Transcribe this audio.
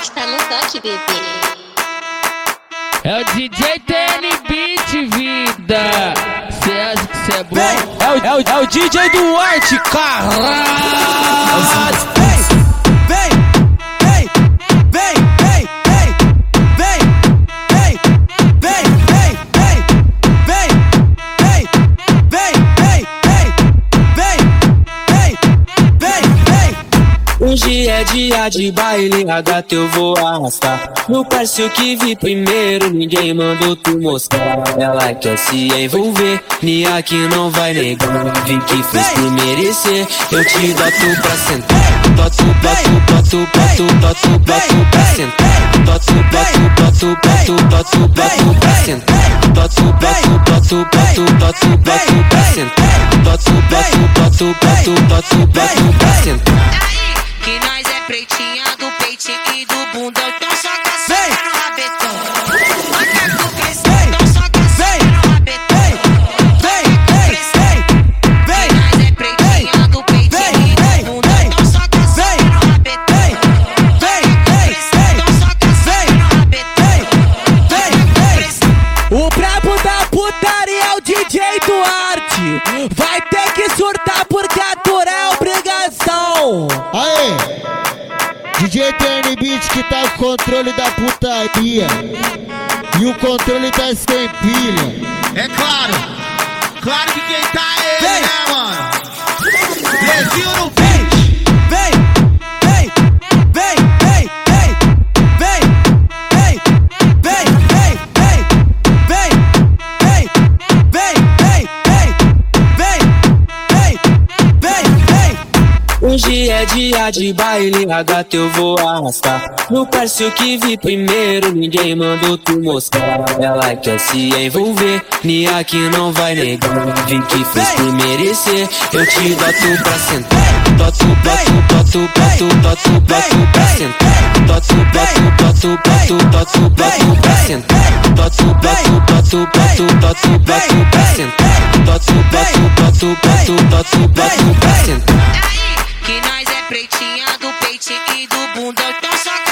bastante, bebê. É o DJ TN Beat, vida. Cê acha que cê é bom? É o, é o, é o DJ Duarte, caralho! Hoje é dia de baile, a gata eu vou arrastar. No parceiro que vi primeiro, ninguém mandou tu mostrar. Ela quer se envolver, Nia que não vai negar. Vi que fez por merecer, eu te boto pra sentar. Boto, boto, boto, boto, boto, boto pra sentar. Boto, boto, boto, boto, boto, boto pra sentar. Boto, boto, boto, boto, boto, boto pra sentar. Boto, boto, boto, boto, boto, boto pra sentar. Pretinha do peitinho e do bundão Então só caçando no rabetão Macaco cresceu, então no rabetão Vem, vem, vem, vem, nós é pretinha do peitinho e do bundão Então no rabetão vem, vem, Então no rabetão vem, vem. O brabo da putaria é o DJ Duarte. Vai ter que surtar porque aturar é obrigação. Aê! DJ TN Beat que tá o controle da putaria. E o controle tá sem pilha É claro, claro que quem tá é ele, né, mano? Brasil no Hoje é dia de baile, a gata eu vou arrastar. No parceiro que vi primeiro, ninguém mandou tu mostrar. Ela quer se envolver, Nia que não vai negar. Vi que fez por merecer, eu te boto pra sentar. Boto, boto, boto, boto, boto, boto pra sentar. Boto, boto, boto, boto, boto, boto pra sentar. Boto, boto, boto, boto, boto, boto pra sentar. Boto, boto, boto, boto, boto, boto pra. mundo está sacando.